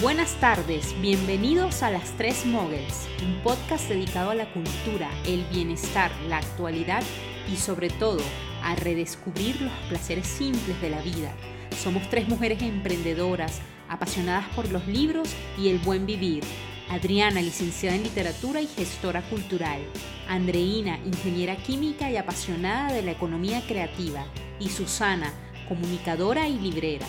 Buenas tardes, bienvenidos a Las Tres Moguels, un podcast dedicado a la cultura, el bienestar, la actualidad y sobre todo a redescubrir los placeres simples de la vida. Somos tres mujeres emprendedoras, apasionadas por los libros y el buen vivir. Adriana, licenciada en literatura y gestora cultural. Andreina, ingeniera química y apasionada de la economía creativa. Y Susana, comunicadora y librera.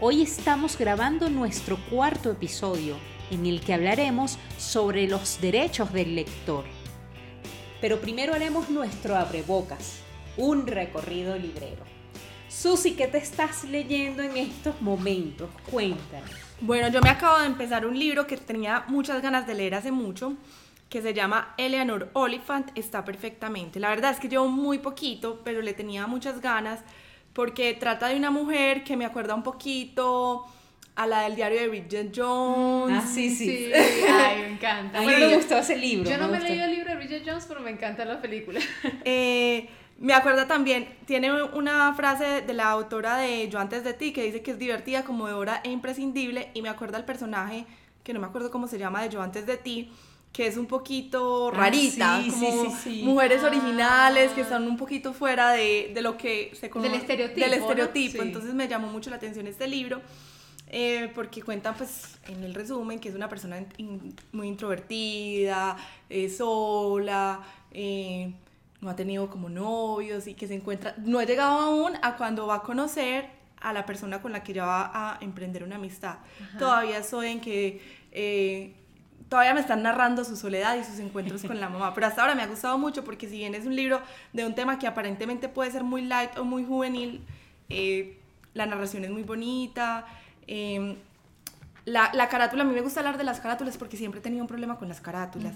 Hoy estamos grabando nuestro cuarto episodio en el que hablaremos sobre los derechos del lector. Pero primero haremos nuestro abrebocas, un recorrido librero. Susi, ¿qué te estás leyendo en estos momentos? Cuéntanos. Bueno, yo me acabo de empezar un libro que tenía muchas ganas de leer hace mucho, que se llama Eleanor Oliphant, está perfectamente. La verdad es que llevo muy poquito, pero le tenía muchas ganas porque trata de una mujer que me acuerda un poquito a la del diario de Bridget Jones. Ah, sí, sí. Ay, me encanta. A mí me gustó ese libro. Yo no me, he leído el libro de Bridget Jones, pero me encanta la película. Eh, me acuerda también, tiene una frase de la autora de Yo antes de ti que dice que es divertida, conmovedora e imprescindible. Y me acuerda el personaje, que no me acuerdo cómo se llama, de Yo antes de ti, que es un poquito Ah, rarita, sí, como sí, sí, mujeres Ah. originales que están un poquito fuera de, de lo que se conoce. Del estereotipo, Del estereotipo. Entonces me llamó mucho la atención este libro. eh, porque cuentan pues en el resumen que es una persona in- muy introvertida, eh, sola, eh, no ha tenido como novios y que se encuentra, no ha llegado aún a cuando va a conocer a la persona con la que ya va a emprender una amistad. Todavía soy en que eh, todavía me están narrando su soledad y sus encuentros con la mamá, pero hasta ahora me ha gustado mucho porque si bien es un libro de un tema que aparentemente puede ser muy light o muy juvenil, eh, la narración es muy bonita. eh, la, la carátula, a mí me gusta hablar de las carátulas porque siempre he tenido un problema con las carátulas.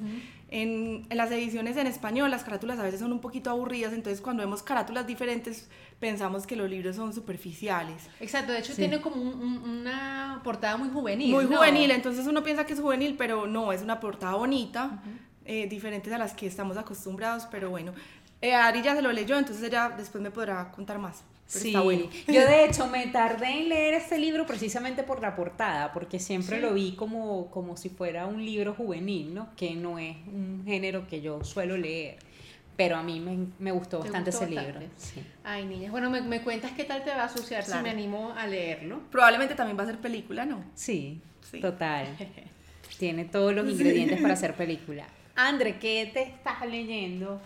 en, en las ediciones en español, las carátulas a veces son un poquito aburridas, entonces cuando vemos carátulas diferentes pensamos que los libros son superficiales. Exacto, de hecho Sí. tiene como un- un- una portada muy juvenil. Muy ¿no? juvenil, entonces uno piensa que es juvenil, pero no, es una portada bonita, eh, diferentes a las que estamos acostumbrados, pero bueno. Eh, Ari ya se lo leyó, entonces ella después me podrá contar más. Pero Sí, está bueno. yo de hecho me tardé en leer este libro precisamente por la portada, porque siempre Sí. lo vi como, como si fuera un libro juvenil, ¿no? Que no es un género que yo suelo leer, pero a mí me, me gustó ¿Te bastante gustó ese bastante? libro. sí. Ay, niñas, bueno, me, me cuentas qué tal te va a asociar Claro. si me animo a leerlo. Probablemente también va a ser película, ¿no? Sí, Sí. total. Tiene todos los ingredientes para hacer película. Andre, ¿qué te estás leyendo?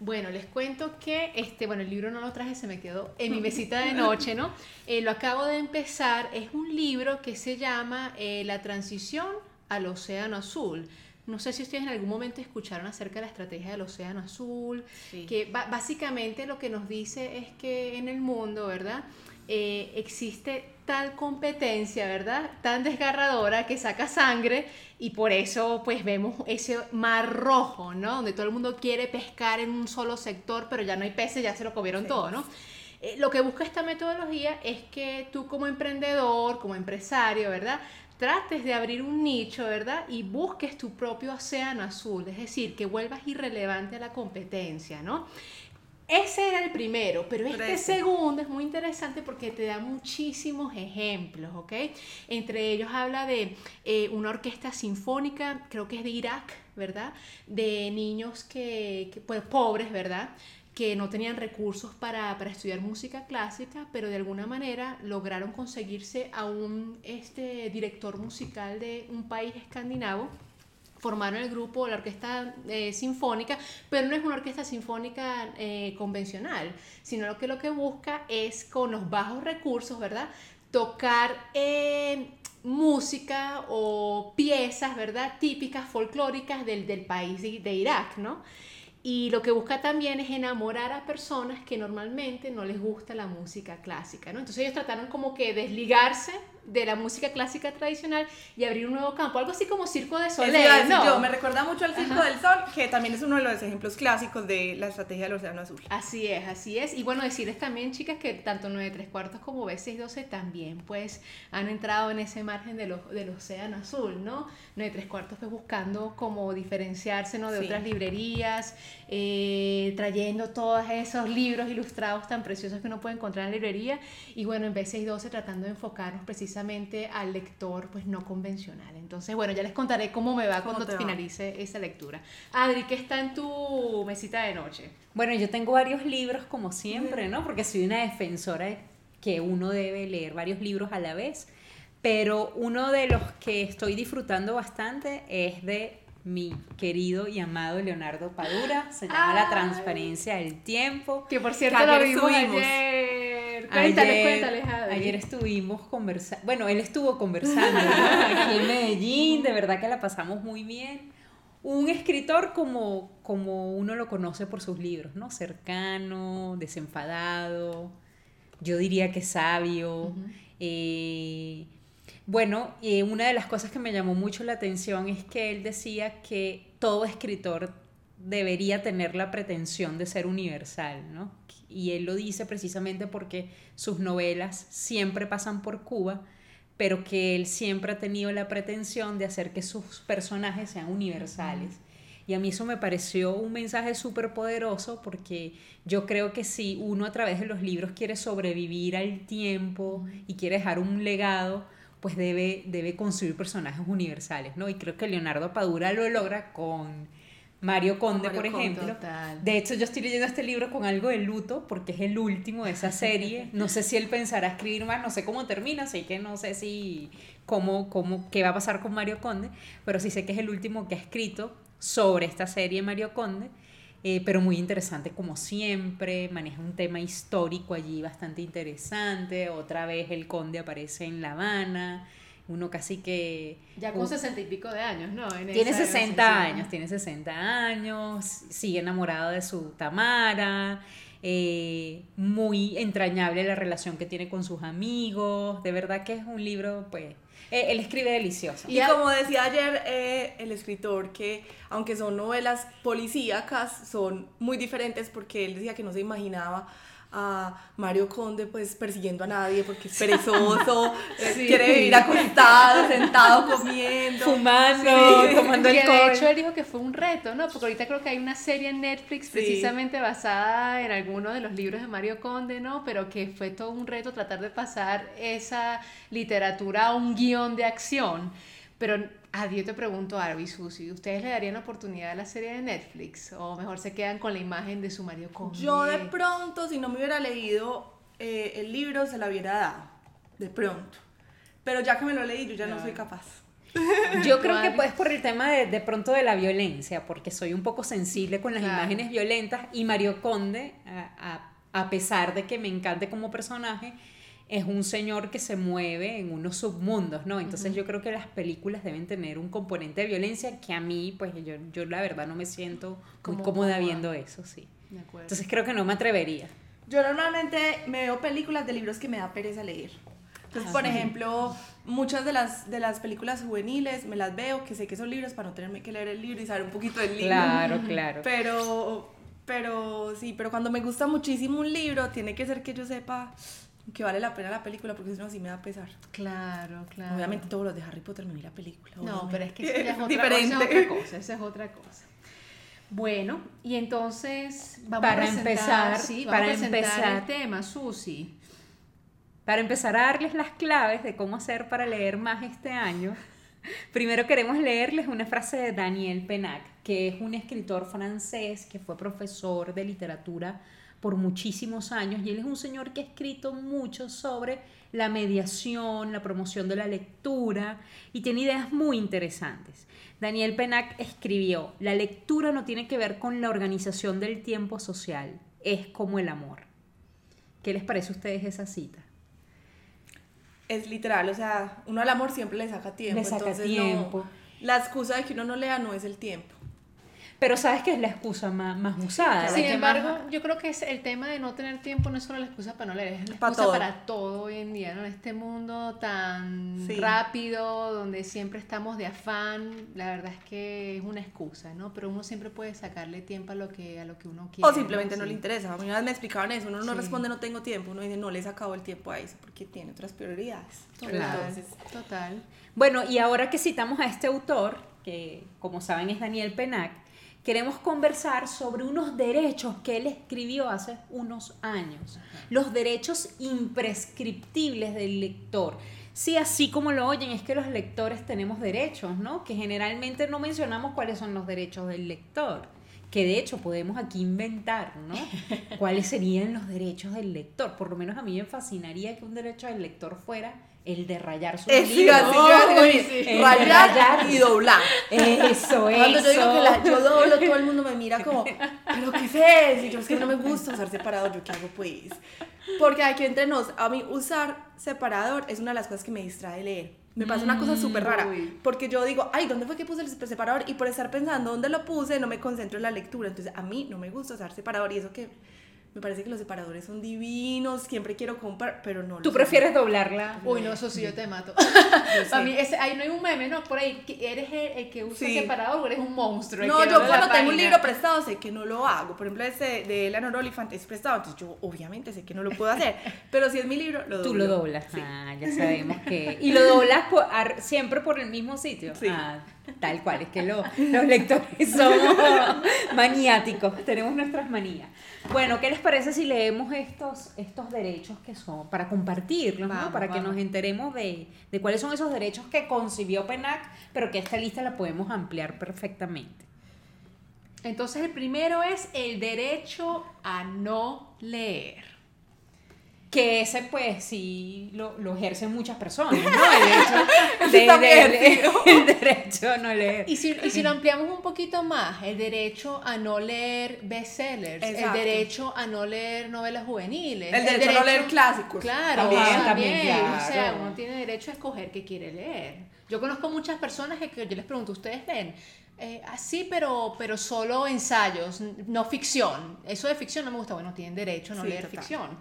Bueno, les cuento que, este, bueno, el libro no lo traje, se me quedó en mi mesita de noche, ¿no? Eh, lo acabo de empezar, es un libro que se llama eh, La transición al océano azul. No sé si ustedes en algún momento escucharon acerca de la estrategia del océano azul, Sí. que básicamente lo que nos dice es que en el mundo, ¿verdad? Eh, existe tal competencia, ¿verdad? Tan desgarradora que saca sangre y por eso pues vemos ese mar rojo, ¿no? Donde todo el mundo quiere pescar en un solo sector, pero ya no hay peces, ya se lo comieron Sí. todo, ¿no? Eh, lo que busca esta metodología es que tú como emprendedor, como empresario, ¿verdad? Trates de abrir un nicho, ¿verdad? Y busques tu propio océano azul, es decir, que vuelvas irrelevante a la competencia, ¿no? Ese era el primero, pero este segundo es muy interesante porque te da muchísimos ejemplos, ¿ok? Entre ellos habla de eh, una orquesta sinfónica, creo que es de Irak, ¿verdad? De niños que, que, pues, pobres, ¿verdad? que no tenían recursos para, para estudiar música clásica, pero de alguna manera lograron conseguirse a un este, director musical de un país escandinavo formaron el grupo, la orquesta eh, sinfónica, pero no es una orquesta sinfónica eh, convencional, sino lo que lo que busca es con los bajos recursos, ¿verdad? Tocar eh, música o piezas, ¿verdad? Típicas, folclóricas del, del país de, de Irak, ¿no? Y lo que busca también es enamorar a personas que normalmente no les gusta la música clásica, ¿no? Entonces ellos trataron como que desligarse de la música clásica tradicional y abrir un nuevo campo, algo así como Circo de decir ¿no? yo, me recuerda mucho al Circo del Sol, que también es uno de los ejemplos clásicos de la estrategia del Océano Azul. Así es, así es. Y bueno, decirles también, chicas, que tanto 9 3 cuartos como B612 también, pues, han entrado en ese margen de lo- del océano azul, ¿no? 9 3 cuartos, pues, buscando como diferenciarse, ¿no? De Sí. otras librerías, eh, trayendo todos esos libros ilustrados tan preciosos que uno puede encontrar en la librería. Y bueno, en B612 tratando de enfocarnos precisamente al lector, pues, no convencional. Entonces, bueno, ya les contaré cómo me va ¿Cómo cuando te va? finalice esa lectura. Adri, ¿qué está en tu mesita de noche? Bueno, yo tengo varios libros como siempre, ¿no? Porque soy una defensora de que uno debe leer varios libros a la vez. Pero uno de los que estoy disfrutando bastante es de mi querido y amado Leonardo Padura. Se llama La Ay. transparencia del tiempo. Que por cierto lo ayer ayer. Cuéntales, cuéntales, Adri. ayer estuvimos conversando, bueno, él estuvo conversando ¿no? aquí en Medellín, de verdad que la pasamos muy bien. Un escritor como, como uno lo conoce por sus libros, ¿no? Cercano, desenfadado, yo diría que sabio. Eh, bueno, eh, una de las cosas que me llamó mucho la atención es que él decía que todo escritor debería tener la pretensión de ser universal, ¿no? Y él lo dice precisamente porque sus novelas siempre pasan por Cuba, pero que él siempre ha tenido la pretensión de hacer que sus personajes sean universales. Y a mí eso me pareció un mensaje súper poderoso porque yo creo que si uno a través de los libros quiere sobrevivir al tiempo y quiere dejar un legado, pues debe, debe construir personajes universales, ¿no? Y creo que Leonardo Padura lo logra con Mario Conde, Mario por Conde, ejemplo. total. De hecho, yo estoy leyendo este libro con algo de luto porque es el último de esa serie. No sé si él pensará escribir más, no sé cómo termina, así que no sé si cómo, cómo, qué va a pasar con Mario Conde, pero sí sé que es el último que ha escrito sobre esta serie Mario Conde. eh, pero muy interesante como siempre, maneja un tema histórico allí bastante interesante, otra vez el conde aparece en La Habana, uno casi que... Ya con sesenta y pico de años, ¿no? En Tiene esa 60 versión. años, tiene 60 años, sigue enamorado de su Tamara, eh, muy entrañable la relación que tiene con sus amigos, de verdad que es un libro, pues, eh, él escribe delicioso. Y como decía ayer eh, el escritor, que aunque son novelas policíacas, son muy diferentes porque él decía que no se imaginaba a Mario Conde pues persiguiendo a nadie porque es perezoso, Sí. quiere vivir acostado, sentado, comiendo. Fumando, Sí. tomando que de alcohol. hecho él dijo que fue un reto, ¿no? Porque ahorita creo que hay una serie en Netflix Sí. precisamente basada en alguno de los libros de Mario Conde, ¿no? Pero que fue todo un reto tratar de pasar esa literatura a un guion de acción. Pero, a yo te pregunto, Arby y Susi, ¿ustedes le darían la oportunidad a la serie de Netflix? ¿O mejor se quedan con la imagen de su Mario Conde? Yo de pronto, si no me hubiera leído eh, el libro, se la hubiera dado. De pronto. Pero ya que me lo leí, yo ya no soy capaz. Yo creo que pues por el tema de, de pronto de la violencia, porque soy un poco sensible con las Claro. imágenes violentas y Mario Conde, a, a- a pesar de que me encante como personaje, es un señor que se mueve en unos submundos, ¿no? Entonces yo creo que las películas deben tener un componente de violencia que a mí, pues yo, yo la verdad no me siento muy cómoda viendo eso, sí. De acuerdo. Entonces creo que no me atrevería. Yo normalmente me veo películas de libros que me da pereza leer. Entonces, por ejemplo, muchas de las, de las películas juveniles me las veo, que sé que son libros para no tenerme que leer el libro y saber un poquito del libro. Claro, claro. Pero, pero sí, pero cuando me gusta muchísimo un libro, tiene que ser que yo sepa que vale la pena la película, porque si no, sí me da pesar. Claro, claro. Obviamente todos los de Harry Potter me vi la película. No, obviamente. pero es que eso ya es otra, diferente. es otra cosa, esa es otra cosa. Bueno, y entonces vamos Para a empezar, sí, vamos para a empezar. el tema, Susi. Para empezar a darles las claves de cómo hacer para leer más este año, primero queremos leerles una frase de Daniel Penac, que es un escritor francés que fue profesor de literatura por muchísimos años y él es un señor que ha escrito mucho sobre la mediación, la promoción de la lectura y tiene ideas muy interesantes. Daniel Penac escribió, la lectura no tiene que ver con la organización del tiempo social, es como el amor. ¿Qué les parece a ustedes esa cita? Es literal, o sea, uno al amor siempre le saca tiempo. Le saca entonces no- tiempo. la excusa de que uno no lea no es el tiempo. Pero sabes que es la excusa más, más usada. la Sin que embargo, más- yo creo que es el tema de no tener tiempo no es solo la excusa para no leer, es la excusa todo. para todo hoy en día, ¿no? En este mundo tan Sí. rápido, donde siempre estamos de afán, la verdad es que es una excusa, ¿no? Pero uno siempre puede sacarle tiempo a lo que, a lo que uno quiere. O simplemente no Sí. le interesa. A mí una vez me explicaban eso, uno no Sí. responde no tengo tiempo, uno dice no le he sacado el tiempo a eso porque tiene otras prioridades. Total, entonces, total. Bueno, y ahora que citamos a este autor, que como saben es Daniel Penac, queremos conversar sobre unos derechos que él escribió hace unos años. Los derechos imprescriptibles del lector. Sí, así como lo oyen, es que los lectores tenemos derechos, ¿no? Que generalmente no mencionamos cuáles son los derechos del lector. Que de hecho podemos aquí inventar, ¿no? ¿Cuáles serían los derechos del lector? Por lo menos a mí me fascinaría que un derecho del lector fuera el de rayar su es libro. decir, Uy, oye, el rayar, rayar. y doblar. Eso, eso. Cuando yo digo que la, yo doblo, todo el mundo me mira como, ¿pero qué es? Y yo, es que no me gusta usar separador, ¿yo qué hago pues? Porque aquí entre nos, a mí usar separador es una de las cosas que me distrae leer. Me pasa una cosa súper rara, uy. porque yo digo, ay, ¿dónde fue que puse el separador? Y por estar pensando dónde lo puse, no me concentro en la lectura. Entonces, a mí no me gusta usar separador y eso que me parece que los separadores son divinos, siempre quiero comprar, pero no. ¿Tú prefieres doblarla? Uy, no, eso sí yo te mato. Para mí, ese, ahí no hay un meme, ¿no? Por ahí, ¿eres el, el que usa Sí. separador o eres un monstruo? No, yo cuando tengo un libro prestado sé que no lo hago. Por ejemplo, ese de Eleanor Oliphant es prestado, entonces yo obviamente sé que no lo puedo hacer. Pero si es mi libro, lo doblo. Tú lo doblas. Sí. Ah, ya sabemos que. Y lo doblas por- ar- siempre por el mismo sitio. Sí. Ah, tal cual, es que lo- los lectores somos maniáticos, tenemos nuestras manías. Bueno, ¿qué les parece si leemos estos, estos derechos que son para compartirlos, ¿no? Vamos, para que nos enteremos de, de cuáles son esos derechos que concibió PENAC, pero que esta lista la podemos ampliar perfectamente. Entonces el primero es el derecho a no leer. Que ese, pues, sí lo, lo ejercen muchas personas, ¿no? El hecho de- de- ejercido. el derecho a no leer. Y si, y si lo ampliamos un poquito más, el derecho a no leer bestsellers, el Exacto. derecho a no leer novelas juveniles, El derecho a no leer clásicos. Claro, También, también, también, O sea, uno tiene derecho a escoger qué quiere leer. Yo conozco muchas personas que, que yo les pregunto, ¿ustedes leen? Eh, así, pero, pero solo ensayos, no ficción. Eso de ficción no me gusta. Bueno, tienen derecho a no Sí, leer total. ficción.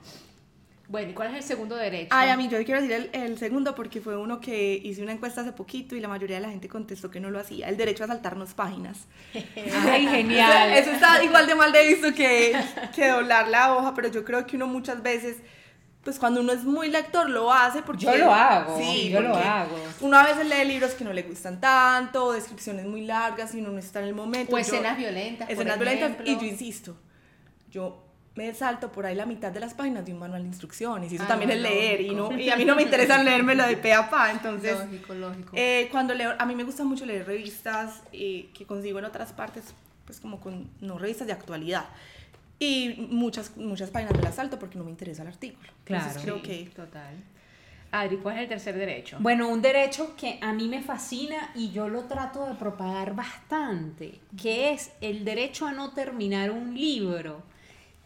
Bueno, ¿y cuál es el segundo derecho? Ay, a mí yo quiero decir el, el segundo porque fue uno que hice una encuesta hace poquito y la mayoría de la gente contestó que no lo hacía. El derecho a saltarnos páginas. Ay, genial. Eso está igual de mal de visto que, que doblar la hoja, pero yo creo que uno muchas veces, pues cuando uno es muy lector, lo hace porque... Yo lo hago, Sí, yo lo hago. Uno a veces lee libros que no le gustan tanto, descripciones muy largas y uno no está en el momento. o Yo- escenas violentas. por escenas violentas ejemplo. y yo insisto, yo me salto por ahí la mitad de las páginas de un manual de instrucciones y eso Ah, también no, es leer y, no, y a mí no me interesa leérmelo de pe a pa, entonces... Lógico, lógico. Eh, cuando leo, a mí me gusta mucho leer revistas eh, que consigo en otras partes, pues como con, no revistas de actualidad. Y muchas, muchas páginas me las salto porque no me interesa el artículo. Entonces Claro. creo Sí, que... Total. Adri, ¿cuál es el tercer derecho? Bueno, un derecho que a mí me fascina y yo lo trato de propagar bastante, que es el derecho a no terminar un libro,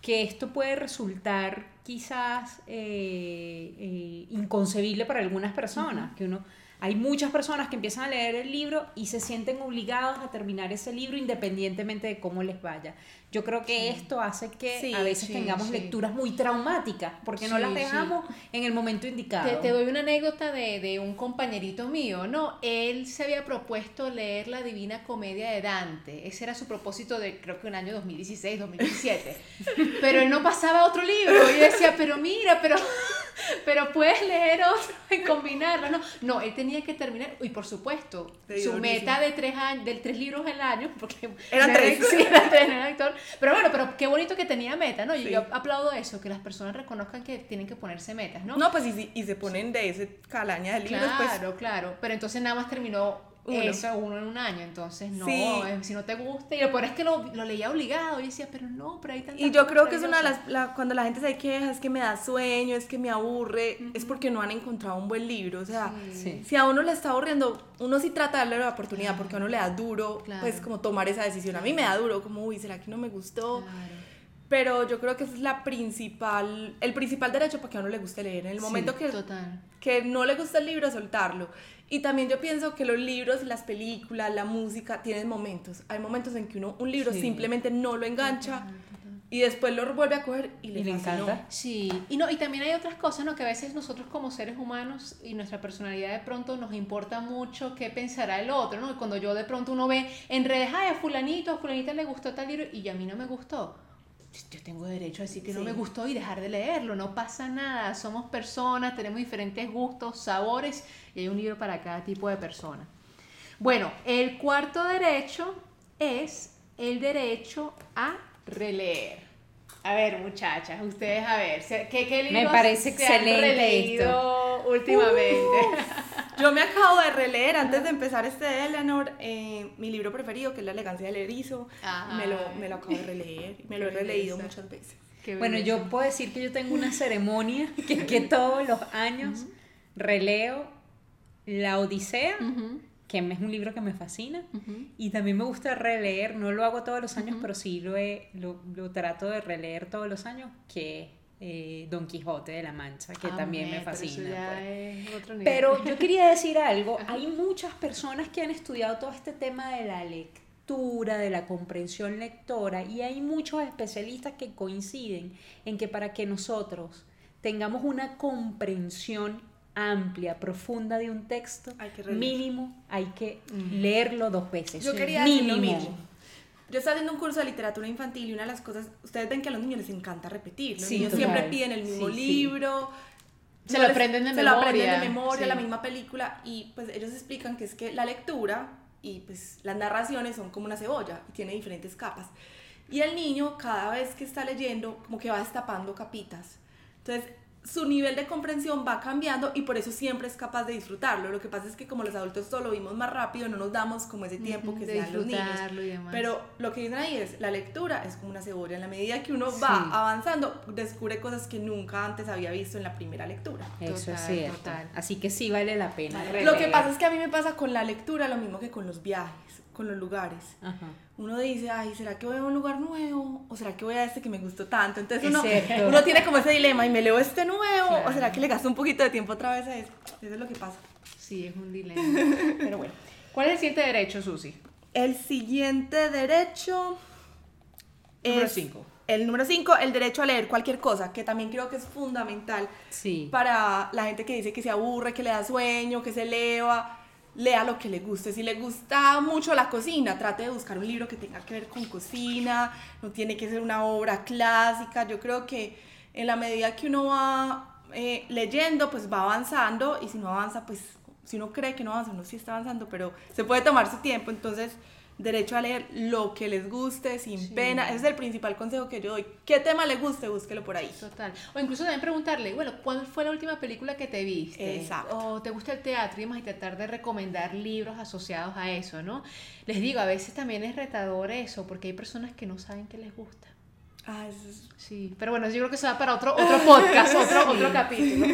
que esto puede resultar quizás eh, eh, inconcebible para algunas personas, que uno... Hay muchas personas que empiezan a leer el libro y se sienten obligados a terminar ese libro independientemente de cómo les vaya. Yo creo que esto hace que Sí, a veces sí, tengamos lecturas muy traumáticas porque no las dejamos en el momento indicado. Te, te doy una anécdota de, de un compañerito mío, ¿no? Él se había propuesto leer la Divina Comedia de Dante. Ese era su propósito de, creo que un año 2016, 2017. pero él no pasaba a otro libro. Y yo decía, pero mira, pero, pero puedes leer otro y combinarlo. No, no, él tenía que terminar. Y por supuesto, su meta de tres, años, de tres libros al año, porque Eran era- tres. sí, eran tres, era actor. Pero bueno, pero qué bonito que tenía meta, ¿no? Y Sí. yo aplaudo eso, que las personas reconozcan que tienen que ponerse metas, ¿no? No, pues y, y se ponen de ese calaña de libros, pues... Claro, claro. Pero entonces nada más terminó Uno. eso uno en un año. Entonces, no, Sí. eh, si no te gusta. Y lo peor es que lo, lo leía obligado. Y decía, pero no, pero hay tantas Y yo creo que es una de las, la- cuando la gente se queja, es que me da sueño, es que me aburre, es porque no han encontrado un buen libro. O sea, Sí. si a uno le está aburriendo, uno sí trata de darle la oportunidad porque a uno le da duro, Claro. pues como tomar esa decisión. A mí me da duro, como, uy, ¿será que no me gustó? Pero yo creo que ese es la principal, el principal derecho para que a uno le guste leer. En el momento que, Total. que no le gusta el libro, soltarlo. Y también yo pienso que los libros, las películas, la música tienen momentos. Hay momentos en que uno un libro Sí. simplemente no lo engancha y después lo vuelve a coger y le, Y le encanta. Sí, y no, y también hay otras cosas, ¿no? Que a veces nosotros como seres humanos y nuestra personalidad de pronto nos importa mucho qué pensará el otro, ¿no? Y cuando yo de pronto uno ve en redes, ay, a fulanito, a fulanita le gustó tal libro y a mí no me gustó. Yo tengo derecho a decir que no me gustó y dejar de leerlo, no pasa nada, somos personas, tenemos diferentes gustos, sabores y hay un libro para cada tipo de persona. Bueno, el cuarto derecho es el derecho a releer. A ver, muchachas, ustedes a ver, ¿se- ¿qué, qué libros parece se han excelente releído últimamente? Yo me acabo de releer, antes de empezar este de Eleanor, eh, mi libro preferido, que es La elegancia del erizo. Me lo, me lo acabo de releer. Me lo he releído muchas veces. Qué Bueno, belleza. yo puedo decir que yo tengo una ceremonia que, que todos los años releo La Odisea, Ujú, que es un libro que me fascina. ujú. Y también me gusta releer, no lo hago todos los años, pero sí lo, he- lo, lo trato de releer todos los años, que es eh, Don Quijote de la Mancha, que Ah, también me fascina. pues. Pero yo quería decir algo, hay muchas personas que han estudiado todo este tema de la lectura, de la comprensión lectora, y hay muchos especialistas que coinciden en que para que nosotros tengamos una comprensión amplia, profunda de un texto, Hay que mínimo hay que leerlo dos veces. Yo quería decir lo mínimo. mismo. Yo estaba haciendo un curso de literatura infantil y una de las cosas, ustedes ven que a los niños les encanta repetir. Los Sí, niños total. siempre piden el mismo Sí, libro. Se no lo les- aprenden de se lo aprenden de memoria, la misma película. Y pues ellos explican que es que la lectura y pues las narraciones son como una cebolla y tiene diferentes capas. Y el niño cada vez que está leyendo como que va destapando capitas. Entonces su nivel de comprensión va cambiando y por eso siempre es capaz de disfrutarlo. Lo que pasa es que como los adultos todo lo vimos más rápido, no nos damos como ese tiempo que de se dan los niños. disfrutarlo y demás. Pero lo que dicen ahí es, la lectura es como una cebolla. En la medida que uno Sí. va avanzando, descubre cosas que nunca antes había visto en la primera lectura. Eso es Total, cierto. total. Así que sí vale la pena. Lo que pasa es que a mí me pasa con la lectura lo mismo que con los viajes, con los lugares. Ajá. Uno dice, ay, ¿será que voy a un lugar nuevo? ¿O será que voy a este que me gustó tanto? Entonces Es uno, uno tiene como ese dilema, ¿y me leo este nuevo? ¿O Claro. será que le gasto un poquito de tiempo otra vez a eso? Eso es lo que pasa. Sí, es un dilema. Pero bueno. ¿Cuál es el siguiente derecho, Susi? El siguiente derecho Número es cinco. El número 5, el derecho a leer cualquier cosa, que también creo que es fundamental Sí. para la gente que dice que se aburre, que le da sueño, que se eleva. Lea lo que le guste. Si le gusta mucho la cocina, trate de buscar un libro que tenga que ver con cocina. No tiene que ser una obra clásica. Yo creo que en la medida que uno va eh, leyendo, pues va avanzando. Y si no avanza, pues si uno cree que no avanza, uno sí está avanzando, pero se puede tomar su tiempo. Entonces, derecho a leer lo que les guste, sin Sí. pena. Ese es el principal consejo que yo doy. ¿Qué tema le guste? Búsquelo por ahí. Total. O incluso también preguntarle, bueno, ¿cuál fue la última película que te viste? Exacto. O te gusta el teatro y demás, y tratar de recomendar libros asociados a eso, ¿no? Les digo, a veces también es retador eso, porque hay personas que no saben qué les gusta. Ah, es- Sí, pero bueno, yo creo que eso va para otro, otro podcast, otro, otro capítulo.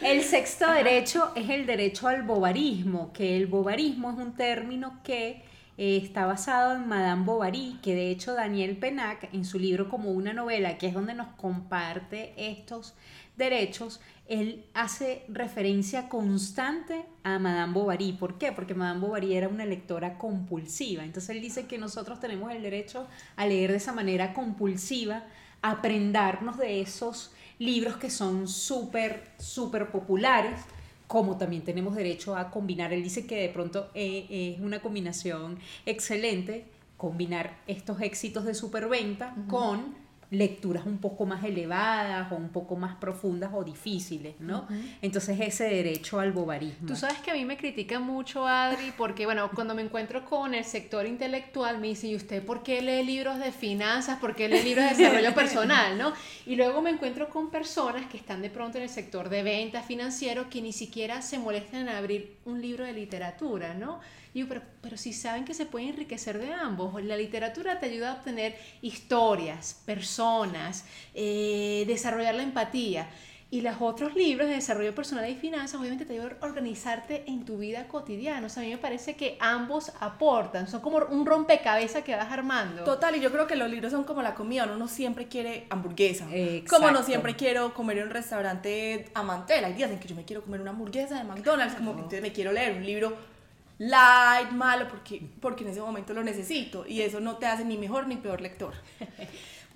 El sexto derecho es el derecho al bobarismo, que el bobarismo es un término que eh, está basado en Madame Bovary, que de hecho Daniel Penac en su libro como una novela, que es donde nos comparte estos derechos, él hace referencia constante a Madame Bovary. ¿Por qué? Porque Madame Bovary era una lectora compulsiva. Entonces él dice que nosotros tenemos el derecho a leer de esa manera compulsiva, aprendarnos de esos libros que son súper, súper populares, como también tenemos derecho a combinar. Él dice que de pronto eh, es una combinación excelente combinar estos éxitos de superventa con lecturas un poco más elevadas o un poco más profundas o difíciles, ¿no? Entonces ese derecho al bobarismo. Tú sabes que a mí me critican mucho, Adri, porque, bueno, cuando me encuentro con el sector intelectual, me dicen, ¿y usted por qué lee libros de finanzas? ¿Por qué lee libros de desarrollo personal? ¿no? Y luego me encuentro con personas que están de pronto en el sector de ventas financiero que ni siquiera se molestan en abrir un libro de literatura, ¿no? Digo, pero, pero si saben que se puede enriquecer de ambos, la literatura te ayuda a obtener historias, personas, eh, desarrollar la empatía. Y los otros libros de desarrollo personal y finanzas, obviamente te ayudan a organizarte en tu vida cotidiana. O sea, a mí me parece que ambos aportan, son como un rompecabezas que vas armando. Total, y yo creo que los libros son como la comida, uno no siempre quiere hamburguesa. Exacto. Como no siempre quiero comer en un restaurante a mantel. Hay días en que yo me quiero comer una hamburguesa de McDonald's, como que entonces me quiero leer un libro light, malo, porque, porque en ese momento lo necesito. Y eso no te hace ni mejor ni peor lector.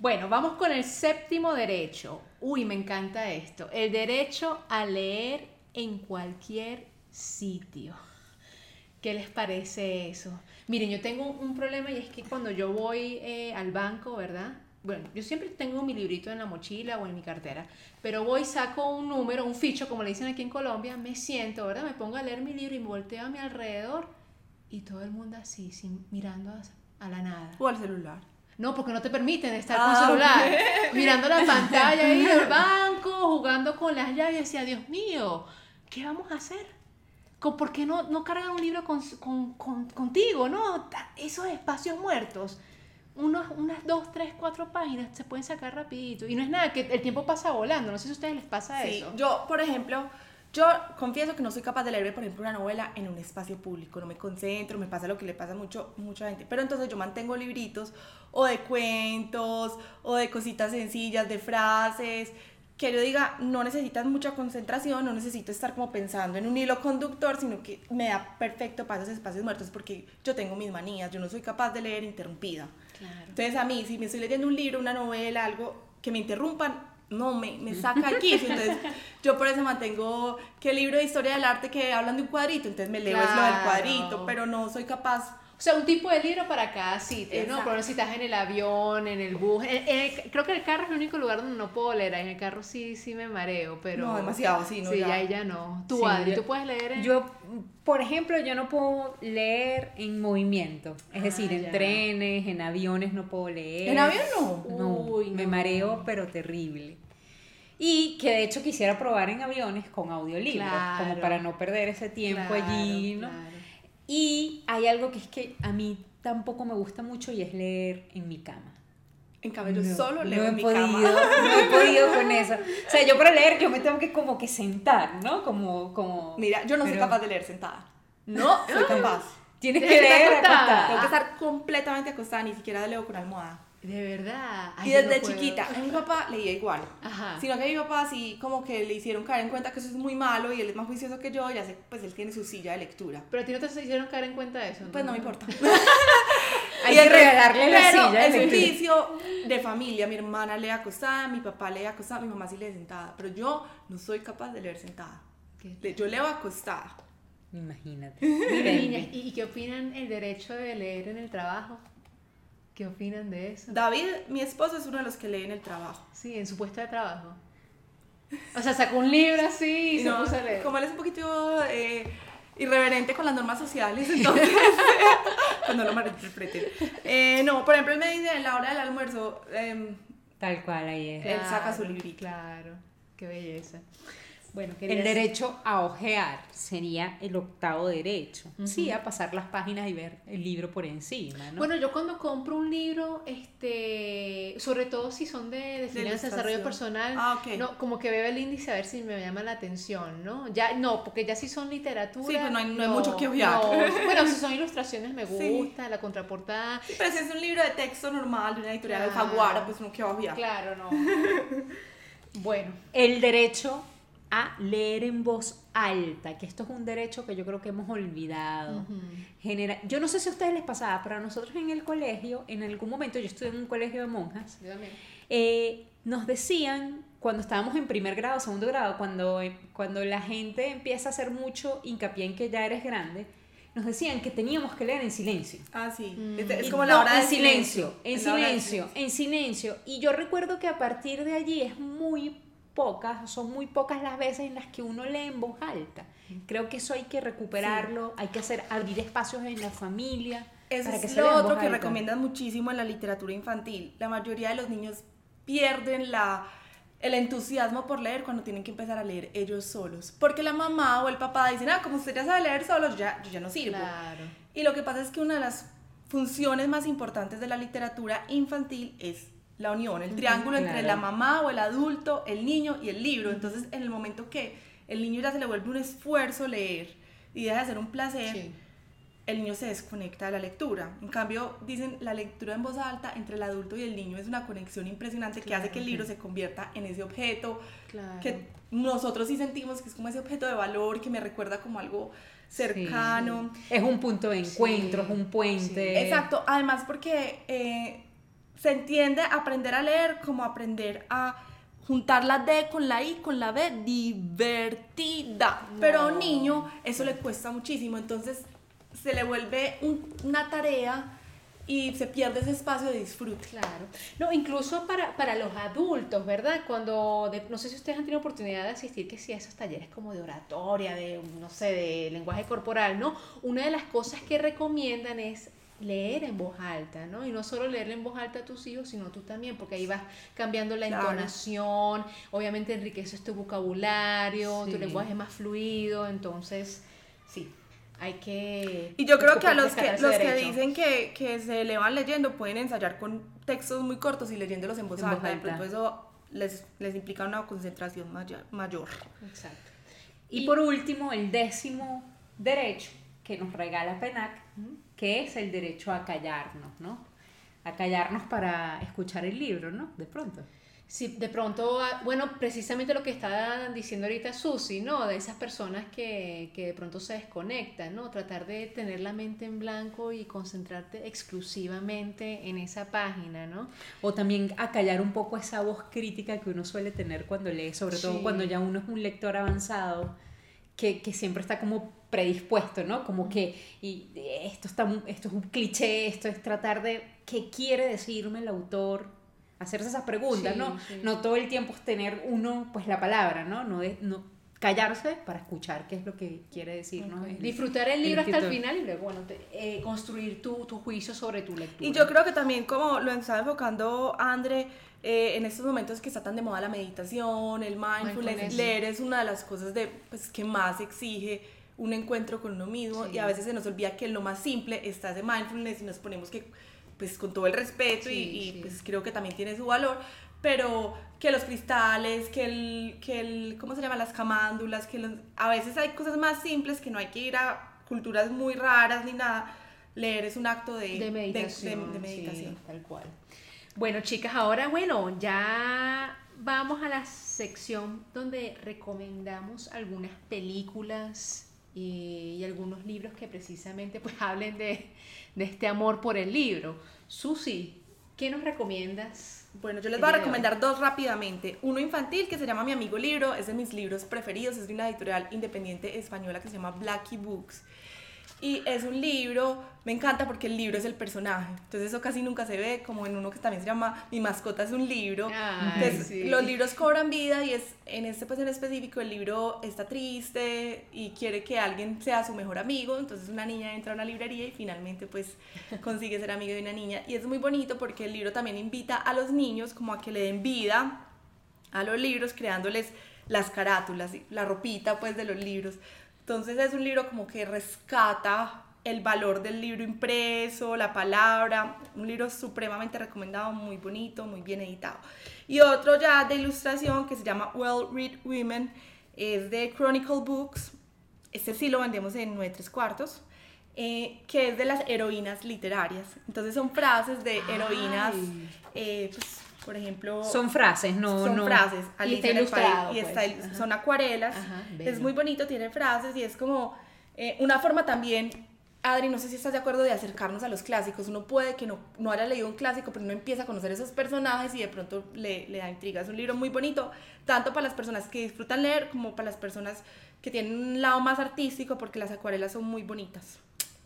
Bueno, vamos con el séptimo derecho. Uy, me encanta esto. El derecho a leer en cualquier sitio. ¿Qué les parece eso? Miren, yo tengo un problema y es que cuando yo voy eh, al banco, ¿verdad? Bueno, yo siempre tengo mi librito en la mochila o en mi cartera, pero voy, saco un número, un ficho, como le dicen aquí en Colombia, me siento, ¿verdad? Me pongo a leer mi libro y me volteo a mi alrededor y todo el mundo así, sin, mirando a, a la nada. O al celular. No, porque no te permiten estar Ah, con celular, ok. mirando la pantalla ahí del banco, jugando con las llaves. Y decía, Dios mío, ¿qué vamos a hacer? ¿Con- ¿Por qué no, no cargan un libro con, con- con- contigo? No, esos espacios muertos, unos, unas dos, tres, cuatro páginas se pueden sacar rapidito. Y no es nada, que el tiempo pasa volando. No sé si a ustedes les pasa Sí, eso. yo, por ejemplo, yo confieso que no soy capaz de leer, por ejemplo, una novela en un espacio público. No me concentro, me pasa lo que le pasa a mucho, mucha gente. Pero entonces yo mantengo libritos o de cuentos o de cositas sencillas, de frases. Que yo diga, no necesitas mucha concentración, no necesito estar como pensando en un hilo conductor, sino que me da perfecto para esos espacios muertos porque yo tengo mis manías, yo no soy capaz de leer interrumpida. Claro. Entonces a mí, si me estoy leyendo un libro, una novela, algo que me interrumpan, no, me, me saca aquí. Entonces yo por eso mantengo que el libro de historia del arte que hablan de un cuadrito, entonces me leo es lo del Claro. cuadrito, pero no soy capaz. O sea, un tipo de libro para cada sitio, ¿no? Exacto. Por ejemplo, si estás en el avión, en el bus. en- en el- creo que el carro es el único lugar donde no puedo leer. En el carro sí, sí me mareo, pero... No, demasiado, sí, no, Sí, ya. ya, ya no. Tú, Sí, Adri, yo- ¿tú puedes leer en...? Yo, por ejemplo, yo no puedo leer en movimiento. Es Ah, decir, en ya. trenes, en aviones no puedo leer. ¿En avión no? No, Uy, me no. mareo, pero terrible. Y que de hecho quisiera probar en aviones con audiolibros, Claro. como para no perder ese tiempo Claro, allí, ¿no? claro. Y hay algo que es que a mí tampoco me gusta mucho y es leer en mi cama. En cambio, yo No, solo leo no he en mi podido, cama. No he podido con eso. O sea, yo para leer yo me tengo que como que sentar, ¿no? Como, como... Mira, yo no soy Pero- capaz de leer sentada. No soy capaz. Tienes que Tienes que leer estar acostada. acostada. Tengo que estar completamente acostada, ni siquiera leo con almohada. De verdad. Ay, Y desde no puedo. chiquita, a mi papá leía igual. Ajá. Sino que a mi papá sí como que le hicieron caer en cuenta que eso es muy malo y él es más juicioso que yo y hace, pues él tiene su silla de lectura. Pero a ti no te hicieron caer en cuenta de eso. Pues no me importa. Hay que regalarle la silla de es un vicio de familia. Mi hermana lee acostada, mi papá lee acostada, mi mamá sí lee sentada. Pero yo no soy capaz de leer sentada. Yo leo acostada. Imagínate. Mira, niñas, ¿y, y qué opinan el derecho de leer en el trabajo? ¿Qué opinan de eso? David, mi esposo, es uno de los que lee en el trabajo. Sí, en su puesto de trabajo. O sea, sacó un libro así y, Y se no, puso a leer. como él es un poquito eh, irreverente con las normas sociales, entonces, pues no lo malinterpreten. Eh, no, por ejemplo, él me dice en la hora del almuerzo, em, Tal cual ahí es. Él saca su librito. Claro, qué belleza. Bueno, El derecho a ojear sería el octavo derecho. Sí, a pasar las páginas y ver el libro por encima, ¿no? Bueno, yo cuando compro un libro, este, sobre todo si son de, de finanzas, desarrollo personal, Ah, no, como que veo el índice a ver si me llama la atención, ¿no? Ya, no, porque ya si son literatura. Sí, pues no hay- no hay mucho que obviar. no. bueno, si son ilustraciones me Sí. gusta, la contraportada. sí, pero si es un libro de texto normal de una editorial Claro. alfaguara, pues uno que obviar. Claro, no. bueno, el derecho a leer en voz alta, que esto es un derecho que yo creo que hemos olvidado. Genera- yo no sé si a ustedes les pasaba, pero a nosotros en el colegio, en algún momento, yo estudié en un colegio de monjas, yo también. eh, nos decían, cuando estábamos en primer grado, segundo grado, cuando, eh, cuando la gente empieza a hacer mucho hincapié en que ya eres grande, nos decían que teníamos que leer en silencio. Ah, sí. Mm. Es, es como no, la hora en del silencio, en Es la hora del silencio, en silencio. Y yo recuerdo que a partir de allí es muy pocas, son muy pocas las veces en las que uno lee en voz alta. Creo que eso hay que recuperarlo, hay que hacer abrir espacios en la familia. Eso para que es se lo otro que alta. recomiendan muchísimo en la literatura infantil. La mayoría de los niños pierden la, el entusiasmo por leer cuando tienen que empezar a leer ellos solos. Porque la mamá o el papá dicen, ah, como usted ya sabe leer solo, yo ya, yo ya no sirvo. Claro. Y lo que pasa es que una de las funciones más importantes de la literatura infantil es la unión, el triángulo entre la mamá o el adulto, el niño y el libro. Entonces, en el momento que el niño ya se le vuelve un esfuerzo leer y deja de ser un placer, el niño se desconecta de la lectura. En cambio, dicen la lectura en voz alta entre el adulto y el niño es una conexión impresionante que hace que el libro se convierta en ese objeto que nosotros sí sentimos que es como ese objeto de valor que me recuerda como algo cercano. Es un punto de encuentro, es un puente. Exacto, además porque eh, se entiende aprender a leer como aprender a juntar la D con la I con la B, divertida. Pero a un niño eso le cuesta muchísimo, entonces se le vuelve una tarea y se pierde ese espacio de disfrute. Claro. No, incluso para, para los adultos, ¿verdad? Cuando, no sé si ustedes han tenido oportunidad de asistir que sí a esos talleres como de oratoria, de, no sé, de lenguaje corporal, ¿no? Una de las cosas que recomiendan es leer en voz alta, ¿no? Y no solo leer en voz alta a tus hijos, sino tú también, porque ahí vas cambiando la entonación, obviamente enriqueces tu vocabulario, tu lenguaje es más fluido, entonces, sí, hay que... Y yo creo que a los que, los que dicen que, que, se le van leyendo pueden ensayar con textos muy cortos y leyéndolos en voz, alta, y eso les, les implica una concentración mayor. Exacto. Y, por último, el décimo derecho que nos regala PENAC, que es el derecho a callarnos, ¿no? A callarnos para escuchar el libro, ¿no? De pronto. Sí, de pronto, ah, bueno, precisamente lo que está diciendo ahorita Susi, ¿no? De esas personas que, que, de pronto se desconectan, ¿no? Tratar de tener la mente en blanco y concentrarte exclusivamente en esa página, ¿no? O también acallar un poco esa voz crítica que uno suele tener cuando lee, sobre todo cuando ya uno es un lector avanzado, que, que siempre está como predispuesto, ¿no? Como que y esto, está, esto es un cliché, esto es tratar de qué quiere decirme el autor hacerse esas preguntas, ¿no? No todo el tiempo es tener uno, pues la palabra, ¿no? No, de, no callarse para escuchar qué es lo que quiere decir, ¿no? Disfrutar el libro hasta el final y luego, bueno, eh, construir tu, tu, juicio sobre tu lectura. Y yo creo que también, como lo está enfocando Andre, eh, en estos momentos que está tan de moda la meditación, el mindfulness, leer es una de las cosas de, pues, que más exige un encuentro con uno mismo y a veces se nos olvida que lo más simple está ese mindfulness y nos ponemos que pues con todo el respeto y, pues creo que también tiene su valor, pero que los cristales, que el, que el ¿cómo se llama? Las camándulas, que a veces hay cosas más simples que no hay que ir a culturas muy raras ni nada. Leer es un acto de, de meditación. De, meditación. tal cual. Bueno, chicas, ahora, bueno, ya vamos a la sección donde recomendamos algunas películas y, y algunos libros que precisamente pues hablen de, de este amor por el libro. Susi, ¿qué nos recomiendas? Bueno, yo les voy a recomendar dos rápidamente. Uno infantil que se llama Mi Amigo Libro, es de mis libros preferidos, es de una editorial independiente española que se llama Blackie Books. Y es un libro, me encanta porque el libro es el personaje. Entonces eso casi nunca se ve, como en uno que también se llama Mi mascota es un libro. Entonces los libros cobran vida y es en este pues en específico el libro está triste y quiere que alguien sea su mejor amigo. Entonces una niña entra a una librería y finalmente pues consigue ser amigo de una niña. Y es muy bonito porque el libro también invita a los niños como a que le den vida a los libros creándoles las carátulas, la ropita pues de los libros. Entonces es un libro como que rescata el valor del libro impreso, la palabra, un libro supremamente recomendado, muy bonito, muy bien editado. Y otro ya de ilustración que se llama Well Read Women, es de Chronicle Books, este sí lo vendemos en 9 tres cuartos, eh, que es de las heroínas literarias. Entonces son frases de heroínas, eh, pues, por ejemplo... Son frases, no... Son frases. y está ilustrado, y pues. son acuarelas. es muy bonito, tiene frases y es como eh, una forma también... Adri, no sé si estás de acuerdo de acercarnos a los clásicos. Uno puede que no, no haya leído un clásico, pero uno empieza a conocer esos personajes y de pronto le, le da intriga. Es un libro muy bonito, tanto para las personas que disfrutan leer como para las personas que tienen un lado más artístico, porque las acuarelas son muy bonitas.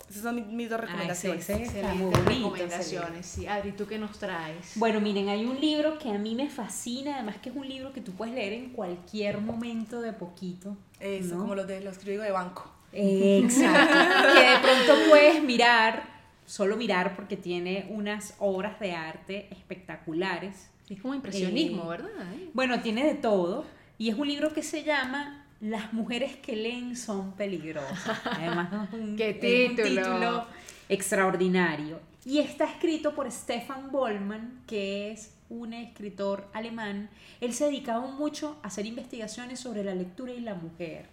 Esas son mis dos recomendaciones. Ay, sí, muy recomendaciones. Sí. Adri, ¿tú qué nos traes? Bueno, miren, hay un libro que a mí me fascina, además que es un libro que tú puedes leer en cualquier momento de poquito. Eso, como los de los que de banco. Exacto. que de pronto puedes mirar, solo mirar porque tiene unas obras de arte espectaculares. Es como impresionismo, eh, ¿verdad? Bueno, tiene de todo. Y es un libro que se llama las mujeres que leen son peligrosas. Además, un, ¿Qué título? extraordinario. Y está escrito por Stefan Bollman, que es un escritor alemán, él se dedicaba mucho a hacer investigaciones sobre la lectura y la mujer.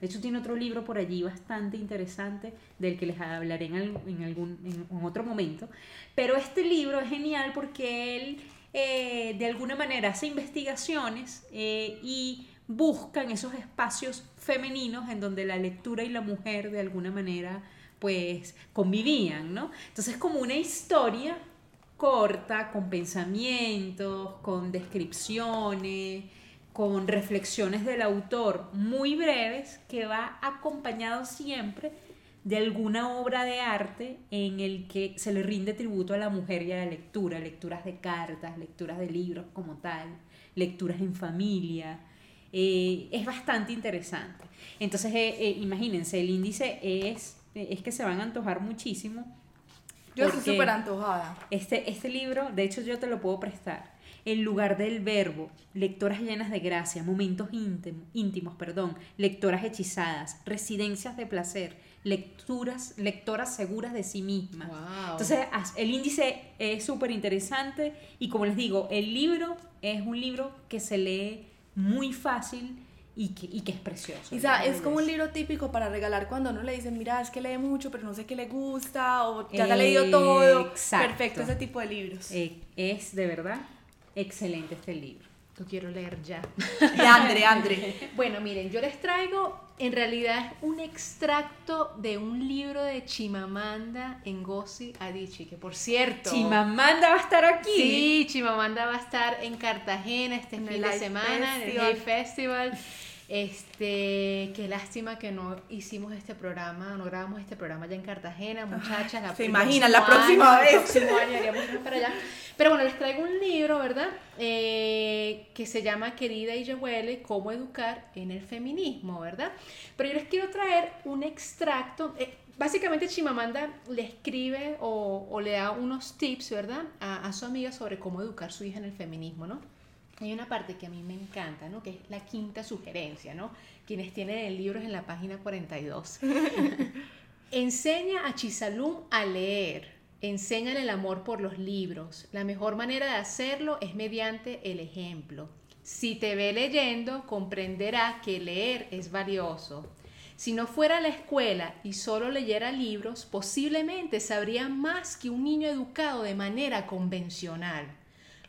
De hecho, tiene otro libro por allí bastante interesante del que les hablaré en, algún, en, otro momento. Pero este libro es genial porque él eh, de alguna manera hace investigaciones eh, y busca en esos espacios femeninos en donde la lectura y la mujer de alguna manera pues convivían, ¿no? Entonces como una historia corta, con pensamientos, con descripciones, con reflexiones del autor muy breves que va acompañado siempre de alguna obra de arte en el que se le rinde tributo a la mujer y a la lectura, lecturas de cartas, lecturas de libros como tal, lecturas en familia. Eh, es bastante interesante. Entonces, eh, eh, imagínense, el índice es, es que se van a antojar muchísimo. Yo estoy súper antojada. Este, este libro, de hecho, yo te lo puedo prestar en lugar del verbo, lectoras llenas de gracia, momentos íntimos, perdón, lectoras hechizadas, residencias de placer, lecturas, lectoras seguras de sí mismas. Entonces, el índice es súper interesante y como les digo, el libro es un libro que se lee muy fácil y que, y que es precioso. O sea, es como un libro típico para regalar cuando uno le dicen, mira, es que lee mucho, pero no sé qué le gusta, o ya te ha leído todo. Perfecto, ese tipo de libros. Eh, es de verdad excelente este libro. Lo quiero leer ya. Y Andre, Andre. bueno, miren, yo les traigo en realidad un extracto de un libro de Chimamanda Ngozi Adichie, que por cierto... Chimamanda va a estar aquí. Sí, Chimamanda va a estar en Cartagena este fin de semana, en el Hay Festival. Este, qué lástima que no hicimos este programa, no grabamos este programa ya en Cartagena, muchachas. La se imaginan la próxima vez. El próximo año para allá. Pero bueno, les traigo un libro, ¿verdad? Eh, que se llama Querida y huele cómo educar en el feminismo, ¿verdad? Pero yo les quiero traer un extracto. Eh, básicamente Chimamanda le escribe o, le da unos tips, ¿verdad? A, a su amiga sobre cómo educar a su hija en el feminismo, ¿no? Hay una parte que a mí me encanta, ¿no? Que es la quinta sugerencia, ¿no? Quienes tienen el libro es en la página 42. Enseña a Chisalum a leer. Enséñale el amor por los libros. La mejor manera de hacerlo es mediante el ejemplo. Si te ve leyendo, comprenderá que leer es valioso. Si no fuera a la escuela y solo leyera libros, posiblemente sabría más que un niño educado de manera convencional.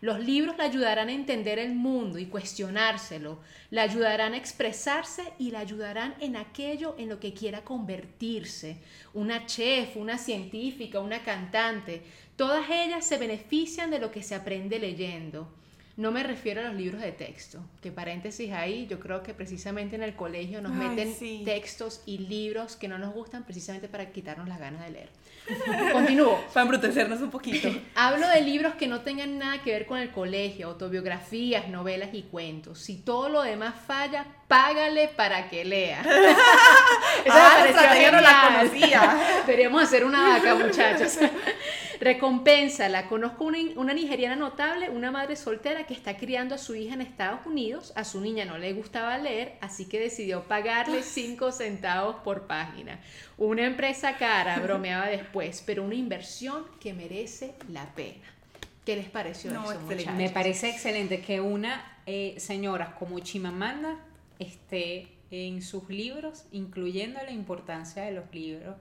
Los libros le ayudarán a entender el mundo y cuestionárselo, le ayudarán a expresarse y le ayudarán en aquello en lo que quiera convertirse. Una chef, una científica, una cantante, todas ellas se benefician de lo que se aprende leyendo. No me refiero a los libros de texto, que paréntesis ahí, yo creo que precisamente en el colegio nos meten textos y libros que no nos gustan precisamente para quitarnos las ganas de leer. Continúo. Para embrutecernos un poquito. Hablo de libros que no tengan nada que ver con el colegio, autobiografías, novelas y cuentos. Si todo lo demás falla, págale para que lea. Esa ah, no la conocía. Deberíamos hacer una vaca, muchachos. Recompénsala. Conozco una, una, nigeriana notable, una madre soltera que está criando a su hija en Estados Unidos. A su niña no le gustaba leer, así que decidió pagarle 5 centavos por página. Una empresa cara, bromeaba después, pero una inversión que merece la pena. ¿Qué les pareció eso, Me parece excelente que una eh, señora como Chimamanda esté en sus libros, incluyendo la importancia de los libros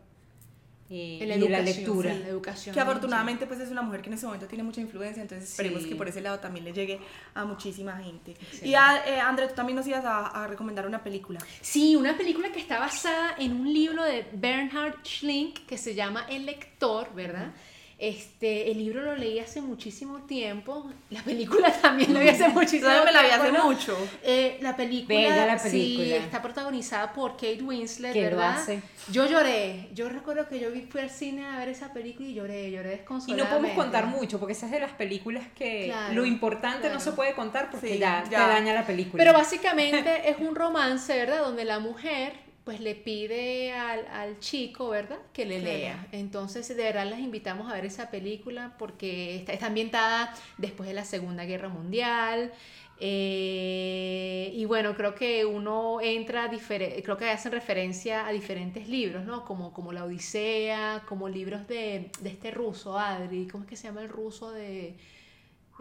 eh, la y la lectura. la educación. Que afortunadamente pues es una mujer que en ese momento tiene mucha influencia, entonces esperemos que por ese lado también le llegue a muchísima gente. Y a, eh, André, tú también nos ibas a, recomendar una película. Sí, una película que está basada en un libro de Bernhard Schlink que se llama El lector, ¿verdad? Este, el libro lo leí hace muchísimo tiempo. La película también lo vi hace muchísimo tiempo. me la vi hace mucho. Eh, la película, Sí, está protagonizada por Kate Winslet, ¿verdad? Yo lloré. Yo recuerdo que yo fui al cine a ver esa película y lloré, lloré desconsoladamente. Y no podemos contar mucho porque esa es de las películas que lo importante no se puede contar porque ya, ya te daña la película. Pero básicamente es un romance, ¿verdad? Donde la mujer pues le pide al, chico, ¿verdad? Que le lea. Entonces, de verdad, las invitamos a ver esa película porque está, ambientada después de la Segunda Guerra Mundial. Eh, y bueno, creo que uno entra, creo que hacen referencia a diferentes libros, ¿no? Como, como La Odisea, como libros de, de este ruso, Adri, ¿cómo es que se llama el ruso de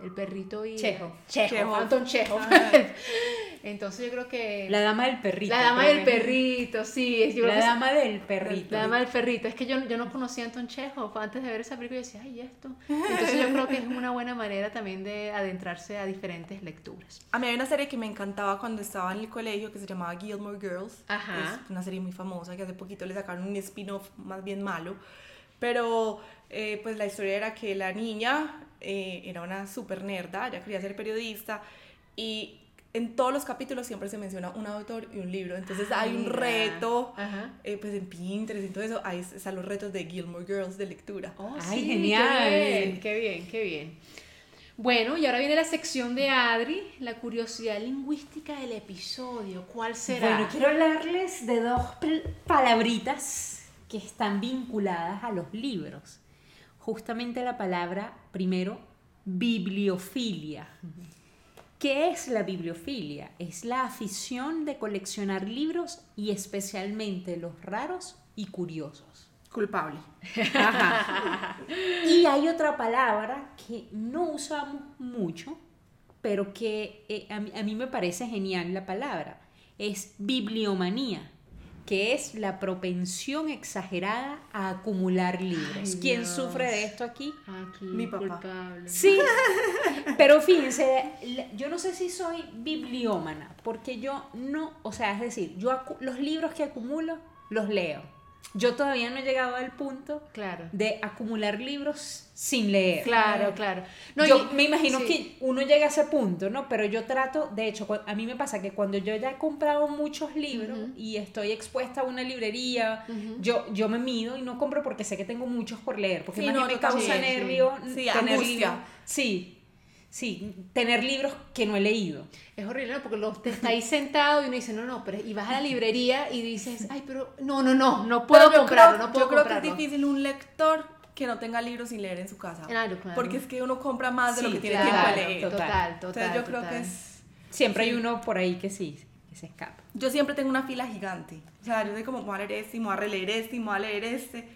el perrito y... Chejo. Chejo, Chejo. Anton Chejo. Ah. Entonces yo creo que... La dama del perrito. La dama creo del que- perrito, sí. Yo creo La que es- dama del perrito. La dama del perrito. Es que yo, yo no conocía a Anton Chejo. Antes de ver esa película yo decía, ay, esto. Entonces yo creo que es una buena manera también de adentrarse a diferentes lecturas. A mí hay una serie que me encantaba cuando estaba en el colegio que se llamaba Gilmore Girls. Ajá. Es una serie muy famosa que hace poquito le sacaron un spin-off más bien malo. Pero eh, pues la historia era que la niña eh, era una super nerda, ella quería ser periodista y en todos los capítulos siempre se menciona un autor y un libro. Entonces hay un Mira. reto, eh, pues en Pinterest y todo eso, ahí están los retos de Gilmore Girls de lectura. Oh, Ay, sí, genial. Qué bien, qué bien, qué bien. Bueno, y ahora viene la sección de Adri, la curiosidad lingüística del episodio. ¿Cuál será? Bueno, quiero hablarles de dos palabritas que están vinculadas a los libros. Justamente la palabra, primero, bibliofilia. ¿Qué es la bibliofilia? Es la afición de coleccionar libros y especialmente los raros y curiosos. Culpable. Y hay otra palabra que no usamos mucho, pero que eh, a, mí, a mí me parece genial la palabra. Es bibliomanía, que es la propensión exagerada a acumular libros. Ay, ¿Quién Dios. sufre de esto aquí? Aquí, Mi papá. culpable. Sí, pero fíjense, la- yo no sé si soy bibliómana, porque yo no, o sea, es decir, yo acu- los libros que acumulo los leo. Yo todavía no he llegado al punto Claro. de acumular libros sin leer. Claro, claro. No, yo y- me imagino sí. que uno llega a ese punto, ¿no? Pero yo trato, de hecho, a mí me pasa que cuando yo ya he comprado muchos libros y estoy expuesta a una librería, yo, yo me mido y no compro porque sé que tengo muchos por leer, porque Sí, más no, me causa sí. nervio Sí, tener angustia. libros. Sí, sí, tener libros que no he leído. Es horrible, ¿no? Porque lo, te está ahí sentado y uno dice, no, no, pero y vas a la librería y dices, ay, pero no, no, no, no puedo comprarlo, creo- no puedo Yo creo comprarlo. que es difícil un lector que no tenga libros sin leer en su casa. Claro, claro. Porque es que uno compra más de lo que tiene claro, tiempo de Total, leer. total, total. Entonces yo creo total. que es... Siempre hay Sí. uno por ahí que sí, que se escapa. Yo siempre tengo una fila gigante. O sea, yo soy como, voy a leer este, voy a releer este, voy a leer este.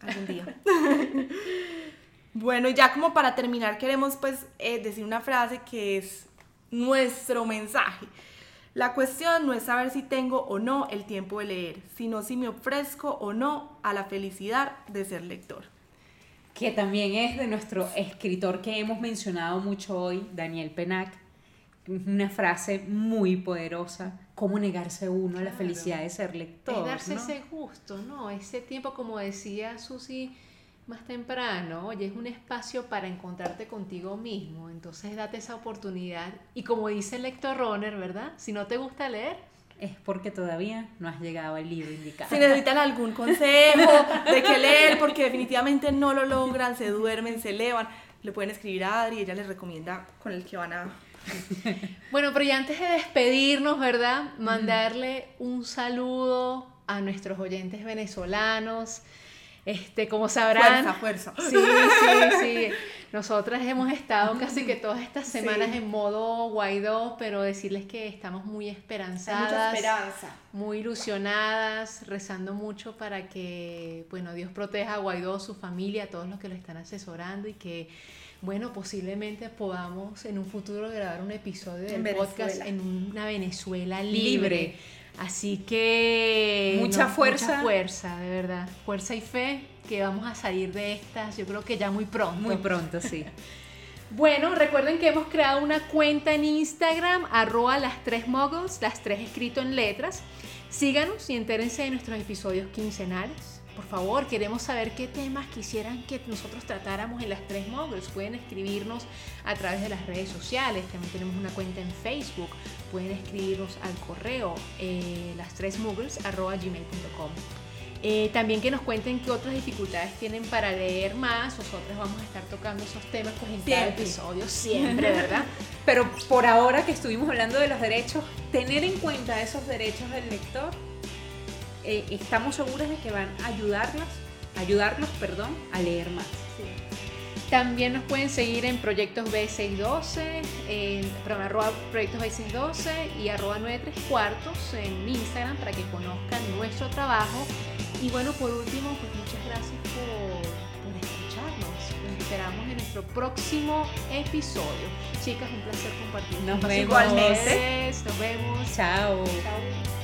Algún día. bueno, ya como para terminar, queremos pues eh, decir una frase que es nuestro mensaje. La cuestión no es saber si tengo o no el tiempo de leer, sino si me ofrezco o no a la felicidad de ser lector. que también es de nuestro escritor que hemos mencionado mucho hoy, Daniel Penac. Una frase muy poderosa, cómo negarse uno a la Claro. felicidad de ser lector. Es darse ¿no? ese gusto, ¿no? Ese tiempo, como decía Susi más temprano, oye, es un espacio para encontrarte contigo mismo. Entonces date esa oportunidad. Y como dice el lector runner, ¿verdad? Si no te gusta leer, Es porque todavía no has llegado al libro indicado. Si necesitan algún consejo de qué leer, porque definitivamente no lo logran, se duermen, se elevan, le pueden escribir a Adri, ella les recomienda con el que van a... Bueno, pero ya antes de despedirnos, ¿verdad? Mandarle un saludo a nuestros oyentes venezolanos. Este, como sabrán. Fuerza, fuerza. Sí, sí, sí. Nosotras hemos estado casi que todas estas Sí. semanas en modo Guaidó, pero decirles que estamos muy Hay esperanzadas. mucha esperanza. muy ilusionadas, rezando mucho para que, bueno, Dios proteja a Guaidó, su familia, a todos los que lo están asesorando y que, bueno, posiblemente podamos en un futuro grabar un episodio del En podcast en una Venezuela libre. Libre. Así que Mucha fuerza. mucha fuerza, de verdad, fuerza y fe que vamos a salir de estas, yo creo que ya muy pronto. Muy pronto, sí. Bueno, recuerden que hemos creado una cuenta en Instagram, arroba las tres muggles, las tres escrito en letras. Síganos y entérense de nuestros episodios quincenales. Por favor, queremos saber qué temas quisieran que nosotros tratáramos en las tres muggles. Pueden escribirnos a través de las redes sociales. También tenemos una cuenta en Facebook. Pueden escribirnos al correo eh, las tres gmail.com. Eh, también que nos cuenten qué otras dificultades tienen para leer más. Nosotros vamos a estar tocando esos temas pues, en cada episodio, siempre, ¿verdad? Pero por ahora que estuvimos hablando de los derechos, tener en cuenta esos derechos del lector, eh, estamos seguros de que van a ayudarlas, ayudarlos, perdón, a leer más. También nos pueden seguir en Proyectos B612, en perdón, arroba Proyectos B612 y arroba 93 cuartos en Instagram para que conozcan nuestro trabajo. Y bueno, por último, pues muchas gracias por, por escucharnos. Los esperamos en nuestro próximo episodio. Chicas, un placer compartir. Nos vemos. ustedes. Nos vemos. Chao. Chao.